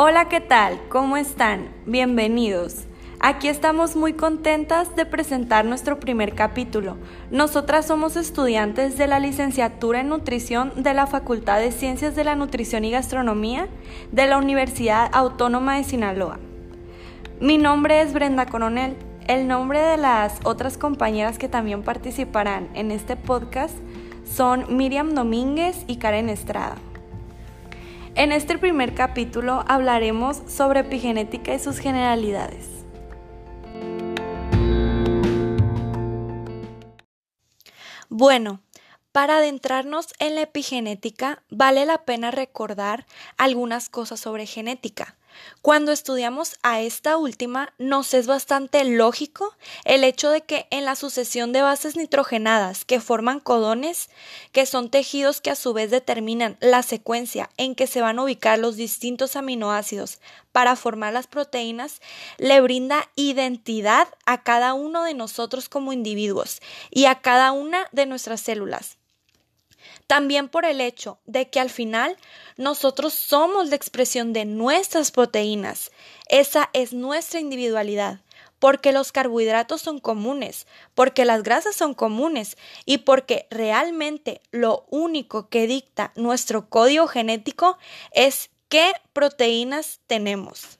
Hola, ¿qué tal? ¿Cómo están? Bienvenidos. Aquí estamos muy contentas de presentar nuestro primer capítulo. Nosotras somos estudiantes de la licenciatura en nutrición de la Facultad de Ciencias de la Nutrición y Gastronomía de la Universidad Autónoma de Sinaloa. Mi nombre es Brenda Coronel. El nombre de las otras compañeras que también participarán en este podcast son Miriam Domínguez y Karen Estrada. En este primer capítulo hablaremos sobre epigenética y sus generalidades. Bueno, para adentrarnos en la epigenética, vale la pena recordar algunas cosas sobre genética. Cuando estudiamos a esta última, nos es bastante lógico el hecho de que en la sucesión de bases nitrogenadas que forman codones, que son tejidos que a su vez determinan la secuencia en que se van a ubicar los distintos aminoácidos para formar las proteínas, le brinda identidad a cada uno de nosotros como individuos y a cada una de nuestras células. También por el hecho de que al final nosotros somos la expresión de nuestras proteínas. Esa es nuestra individualidad porque los carbohidratos son comunes, porque las grasas son comunes y porque realmente lo único que dicta nuestro código genético es qué proteínas tenemos.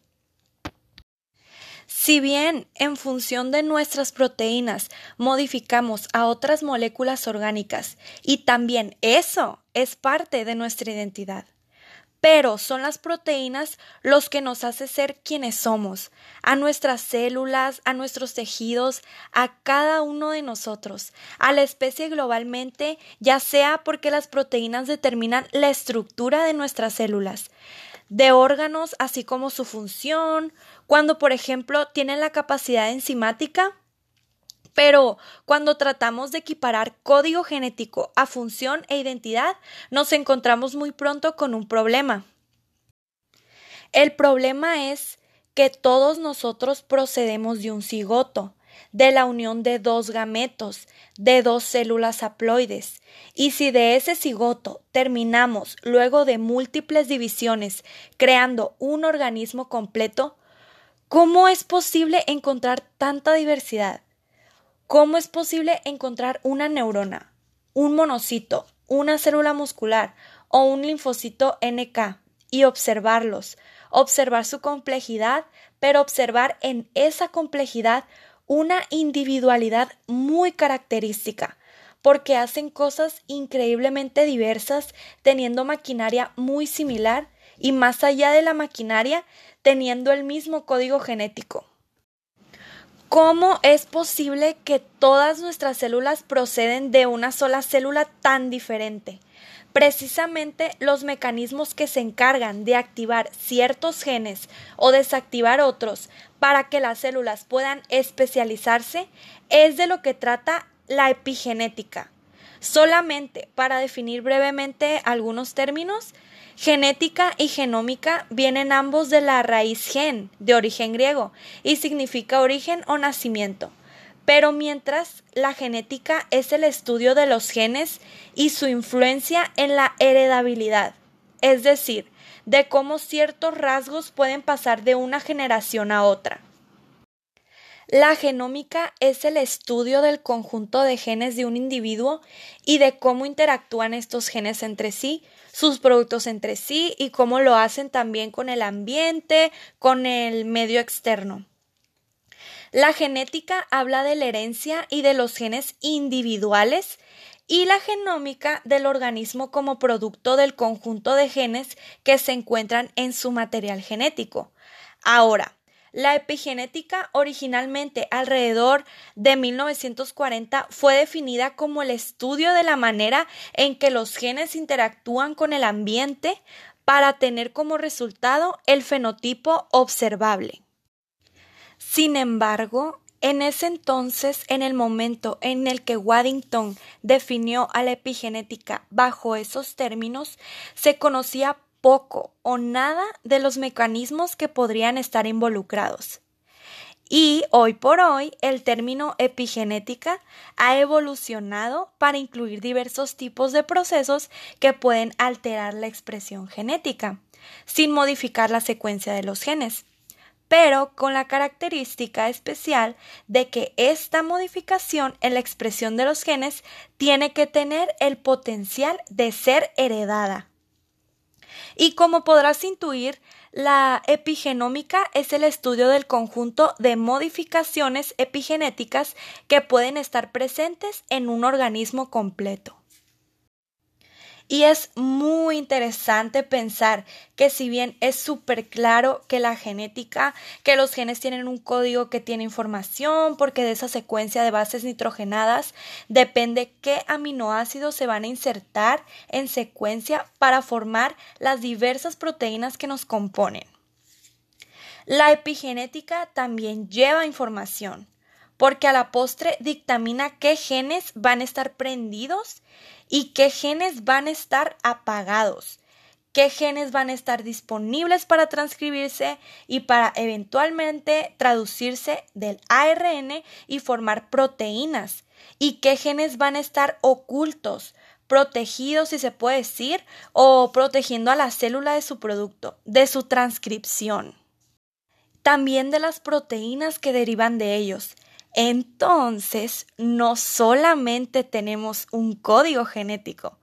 Si bien en función de nuestras proteínas modificamos a otras moléculas orgánicas y también eso es parte de nuestra identidad. Pero son las proteínas los que nos hace ser quienes somos, a nuestras células, a nuestros tejidos, a cada uno de nosotros, a la especie globalmente, ya sea porque las proteínas determinan la estructura de nuestras células, de órganos, así como su función, cuando, por ejemplo, tienen la capacidad enzimática, pero cuando tratamos de equiparar código genético a función e identidad, nos encontramos muy pronto con un problema. El problema es que todos nosotros procedemos de un cigoto, de la unión de dos gametos, de dos células haploides, y si de ese cigoto terminamos luego de múltiples divisiones creando un organismo completo, ¿cómo es posible encontrar tanta diversidad? ¿Cómo es posible encontrar una neurona, un monocito, una célula muscular o un linfocito NK y observarlos, observar su complejidad, pero observar en esa complejidad una individualidad muy característica, porque hacen cosas increíblemente diversas, teniendo maquinaria muy similar y más allá de la maquinaria, teniendo el mismo código genético. ¿Cómo es posible que todas nuestras células proceden de una sola célula tan diferente? Precisamente los mecanismos que se encargan de activar ciertos genes o desactivar otros para que las células puedan especializarse es de lo que trata la epigenética. Solamente para definir brevemente algunos términos, genética y genómica vienen ambos de la raíz gen, de origen griego, y significa origen o nacimiento. Pero mientras la genética es el estudio de los genes y su influencia en la heredabilidad, es decir, de cómo ciertos rasgos pueden pasar de una generación a otra. La genómica es el estudio del conjunto de genes de un individuo y de cómo interactúan estos genes entre sí, sus productos entre sí y cómo lo hacen también con el ambiente, con el medio externo. La genética habla de la herencia y de los genes individuales y la genómica del organismo como producto del conjunto de genes que se encuentran en su material genético. Ahora, la epigenética originalmente alrededor de 1940 fue definida como el estudio de la manera en que los genes interactúan con el ambiente para tener como resultado el fenotipo observable. Sin embargo, en ese entonces, en el momento en el que Waddington definió a la epigenética bajo esos términos, se conocía poco o nada de los mecanismos que podrían estar involucrados. Y hoy por hoy el término epigenética ha evolucionado para incluir diversos tipos de procesos que pueden alterar la expresión genética. sin modificar la secuencia de los genes, pero con la característica especial de que esta modificación en la expresión de los genes tiene que tener el potencial de ser heredada. Y como podrás intuir, la epigenómica es el estudio del conjunto de modificaciones epigenéticas que pueden estar presentes en un organismo completo. Y es muy interesante pensar que si bien es súper claro que la genética, que los genes tienen un código que tiene información, porque de esa secuencia de bases nitrogenadas depende qué aminoácidos se van a insertar en secuencia para formar las diversas proteínas que nos componen. La epigenética también lleva información porque a la postre dictamina qué genes van a estar prendidos y qué genes van a estar apagados, qué genes van a estar disponibles para transcribirse y para eventualmente traducirse del ARN y formar proteínas, y qué genes van a estar ocultos, protegidos, si se puede decir, o protegiendo a la célula de su producto, de su transcripción. También de las proteínas que derivan de ellos, entonces, no solamente tenemos un código genético,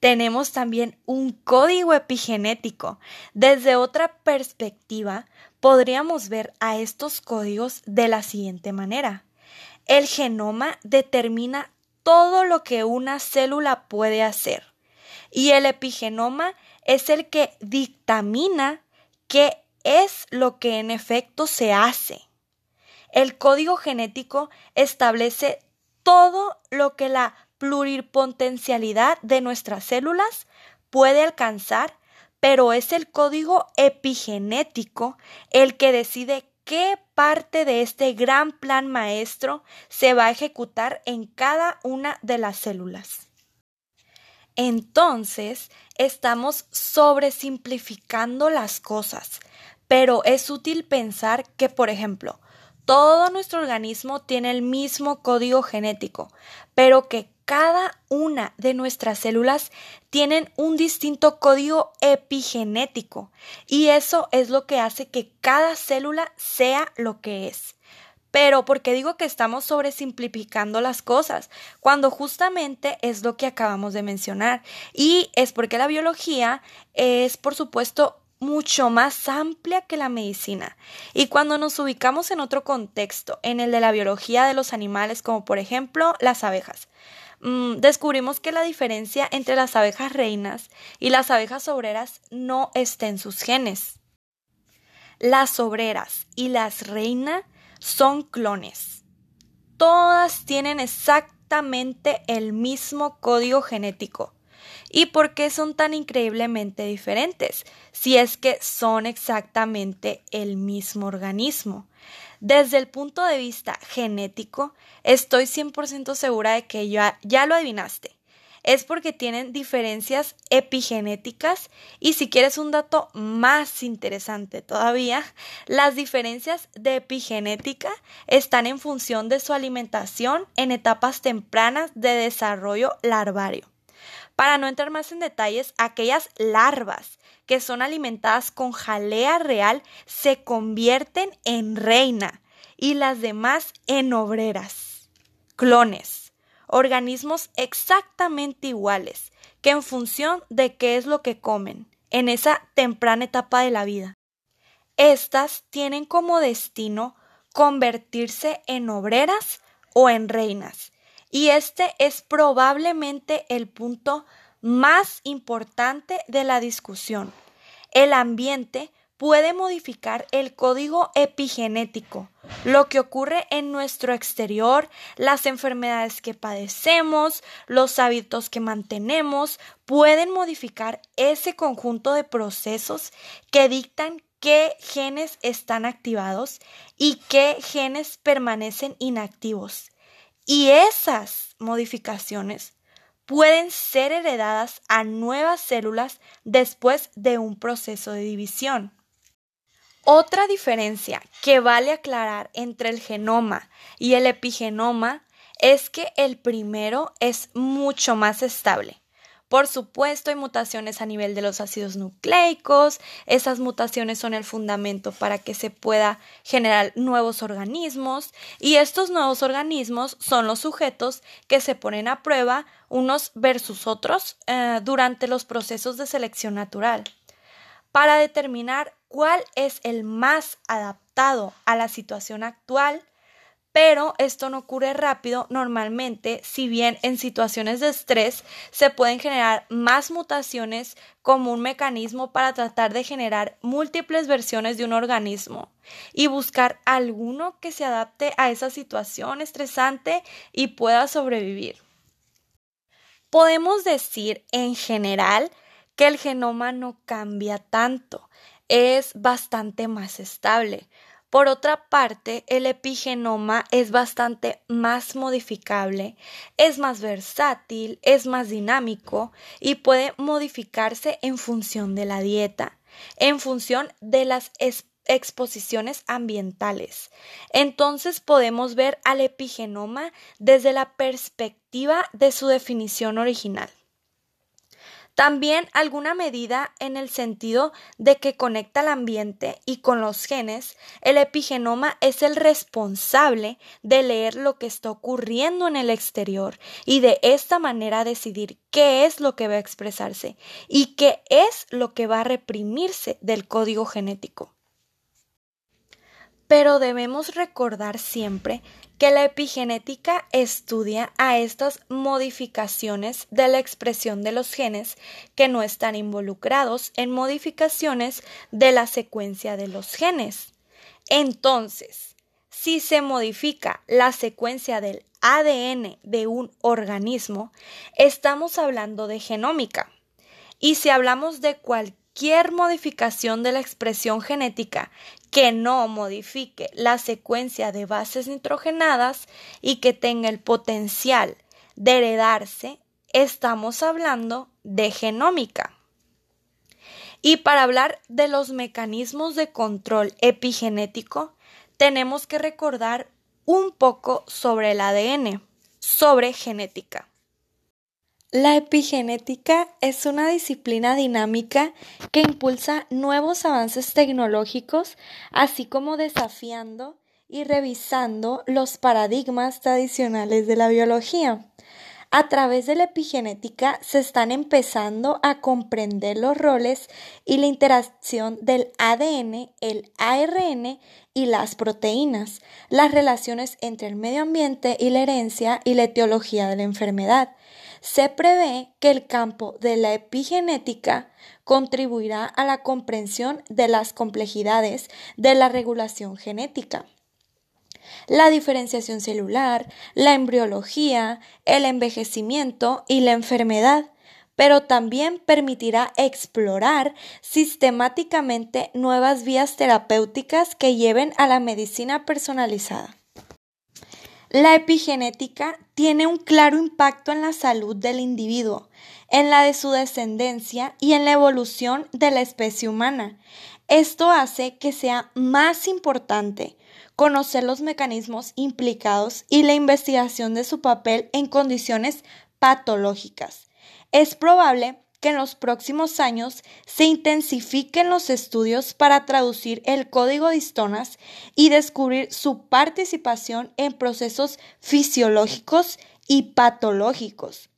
tenemos también un código epigenético. Desde otra perspectiva, podríamos ver a estos códigos de la siguiente manera. El genoma determina todo lo que una célula puede hacer y el epigenoma es el que dictamina qué es lo que en efecto se hace. El código genético establece todo lo que la pluripotencialidad de nuestras células puede alcanzar, pero es el código epigenético el que decide qué parte de este gran plan maestro se va a ejecutar en cada una de las células. Entonces, estamos sobresimplificando las cosas, pero es útil pensar que, por ejemplo, todo nuestro organismo tiene el mismo código genético, pero que cada una de nuestras células tienen un distinto código epigenético y eso es lo que hace que cada célula sea lo que es. Pero, ¿por qué digo que estamos sobresimplificando las cosas? Cuando justamente es lo que acabamos de mencionar. Y es porque la biología es, por supuesto, mucho más amplia que la medicina. Y cuando nos ubicamos en otro contexto, en el de la biología de los animales, como por ejemplo las abejas, mm, descubrimos que la diferencia entre las abejas reinas y las abejas obreras no está en sus genes. Las obreras y las reinas son clones. Todas tienen exactamente el mismo código genético y por qué son tan increíblemente diferentes, si es que son exactamente el mismo organismo. Desde el punto de vista genético, estoy 100% segura de que ya, ya lo adivinaste. Es porque tienen diferencias epigenéticas y si quieres un dato más interesante todavía, las diferencias de epigenética están en función de su alimentación en etapas tempranas de desarrollo larvario. Para no entrar más en detalles, aquellas larvas que son alimentadas con jalea real se convierten en reina y las demás en obreras. Clones, organismos exactamente iguales, que en función de qué es lo que comen en esa temprana etapa de la vida. Estas tienen como destino convertirse en obreras o en reinas y este es probablemente el punto más importante de la discusión. El ambiente puede modificar el código epigenético, lo que ocurre en nuestro exterior, las enfermedades que padecemos, los hábitos que mantenemos, pueden modificar ese conjunto de procesos que dictan qué genes están activados y qué genes permanecen inactivos. Y esas modificaciones pueden ser heredadas a nuevas células después de un proceso de división. Otra diferencia que vale aclarar entre el genoma y el epigenoma es que el primero es mucho más estable, Por supuesto, hay mutaciones a nivel de los ácidos nucleicos. Esas mutaciones son el fundamento para que se pueda generar nuevos organismos. Y estos nuevos organismos son los sujetos que se ponen a prueba unos versus otros eh, durante los procesos de selección natural para determinar cuál es el más adaptado a la situación actual pero esto no ocurre rápido normalmente, si bien en situaciones de estrés se pueden generar más mutaciones como un mecanismo para tratar de generar múltiples versiones de un organismo y buscar alguno que se adapte a esa situación estresante y pueda sobrevivir. Podemos decir en general que el genoma no cambia tanto, es bastante más estable. Por otra parte, el epigenoma es bastante más modificable, es más versátil, es más dinámico y puede modificarse en función de la dieta, en función de las exposiciones ambientales. Entonces podemos ver al epigenoma desde la perspectiva de su definición original. También alguna medida en el sentido de que conecta al ambiente y con los genes, el epigenoma es el responsable de leer lo que está ocurriendo en el exterior y de esta manera decidir qué es lo que va a expresarse y qué es lo que va a reprimirse del código genético. Pero debemos recordar siempre que la epigenética estudia a estas modificaciones de la expresión de los genes que no están involucrados en modificaciones de la secuencia de los genes. Entonces, si se modifica la secuencia del ADN de un organismo, estamos hablando de genómica. Y si hablamos de cualquier modificación de la expresión genética que no modifique la secuencia de bases nitrogenadas y que tenga el potencial de heredarse, estamos hablando de genómica. Y para hablar de los mecanismos de control epigenético, tenemos que recordar un poco sobre el ADN, sobre genética. La epigenética es una disciplina dinámica que impulsa nuevos avances tecnológicos, así como desafiando y revisando los paradigmas tradicionales de la biología. A través de la epigenética se están empezando a comprender los roles y la interacción del ADN, el ARN y las proteínas, las relaciones entre el medio ambiente y la herencia y la etiología de la enfermedad se prevé que el campo de la epigenética contribuirá a la comprensión de las complejidades de la regulación genética. La diferenciación celular, la embriología, el envejecimiento y la enfermedad, pero también permitirá explorar sistemáticamente nuevas vías terapéuticas que lleven a la medicina personalizada. La epigenética tiene un claro impacto en la salud del individuo, en la de su descendencia y en la evolución de la especie humana. Esto hace que sea más importante conocer los mecanismos implicados y la investigación de su papel en condiciones patológicas. Es probable que en los próximos años se intensifiquen los estudios para traducir el código de histonas y descubrir su participación en procesos fisiológicos y patológicos.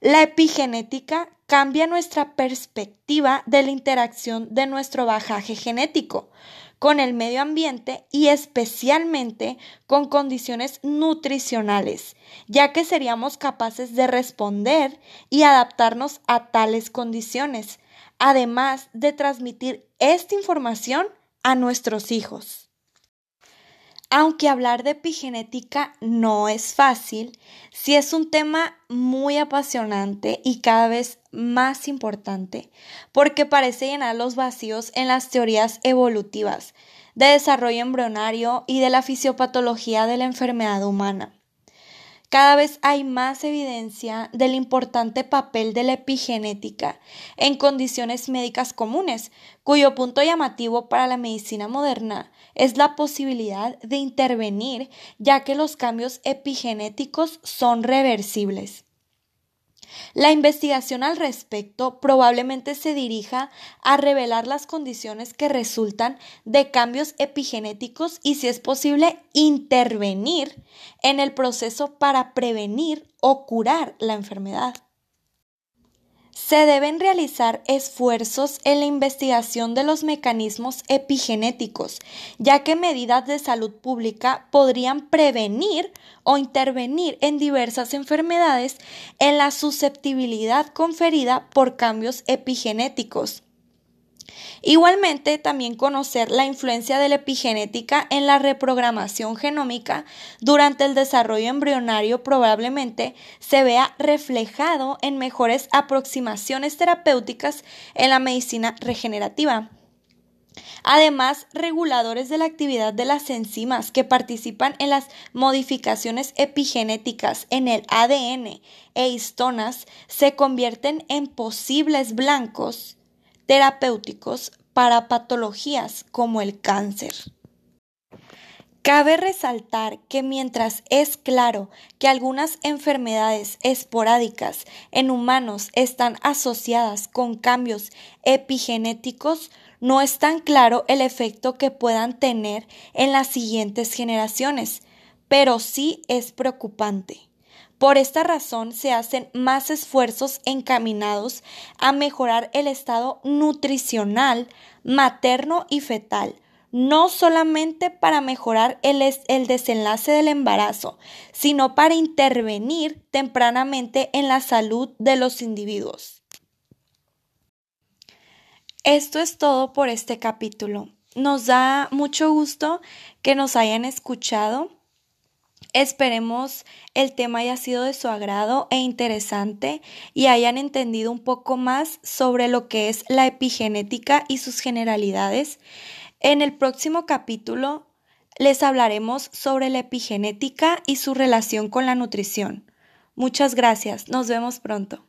La epigenética cambia nuestra perspectiva de la interacción de nuestro bajaje genético con el medio ambiente y especialmente con condiciones nutricionales, ya que seríamos capaces de responder y adaptarnos a tales condiciones, además de transmitir esta información a nuestros hijos. Aunque hablar de epigenética no es fácil, sí es un tema muy apasionante y cada vez más importante, porque parece llenar los vacíos en las teorías evolutivas de desarrollo embrionario y de la fisiopatología de la enfermedad humana. Cada vez hay más evidencia del importante papel de la epigenética en condiciones médicas comunes, cuyo punto llamativo para la medicina moderna es la posibilidad de intervenir ya que los cambios epigenéticos son reversibles. La investigación al respecto probablemente se dirija a revelar las condiciones que resultan de cambios epigenéticos y, si es posible, intervenir en el proceso para prevenir o curar la enfermedad. Se deben realizar esfuerzos en la investigación de los mecanismos epigenéticos, ya que medidas de salud pública podrían prevenir o intervenir en diversas enfermedades en la susceptibilidad conferida por cambios epigenéticos. Igualmente, también conocer la influencia de la epigenética en la reprogramación genómica durante el desarrollo embrionario probablemente se vea reflejado en mejores aproximaciones terapéuticas en la medicina regenerativa. Además, reguladores de la actividad de las enzimas que participan en las modificaciones epigenéticas en el ADN e histonas se convierten en posibles blancos terapéuticos para patologías como el cáncer. Cabe resaltar que mientras es claro que algunas enfermedades esporádicas en humanos están asociadas con cambios epigenéticos, no es tan claro el efecto que puedan tener en las siguientes generaciones, pero sí es preocupante. Por esta razón se hacen más esfuerzos encaminados a mejorar el estado nutricional materno y fetal, no solamente para mejorar el, el, desenlace del embarazo, sino para intervenir tempranamente en la salud de los individuos. Esto es todo por este capítulo. Nos da mucho gusto que nos hayan escuchado. Esperemos el tema haya sido de su agrado e interesante y hayan entendido un poco más sobre lo que es la epigenética y sus generalidades. En el próximo capítulo les hablaremos sobre la epigenética y su relación con la nutrición. Muchas gracias. Nos vemos pronto.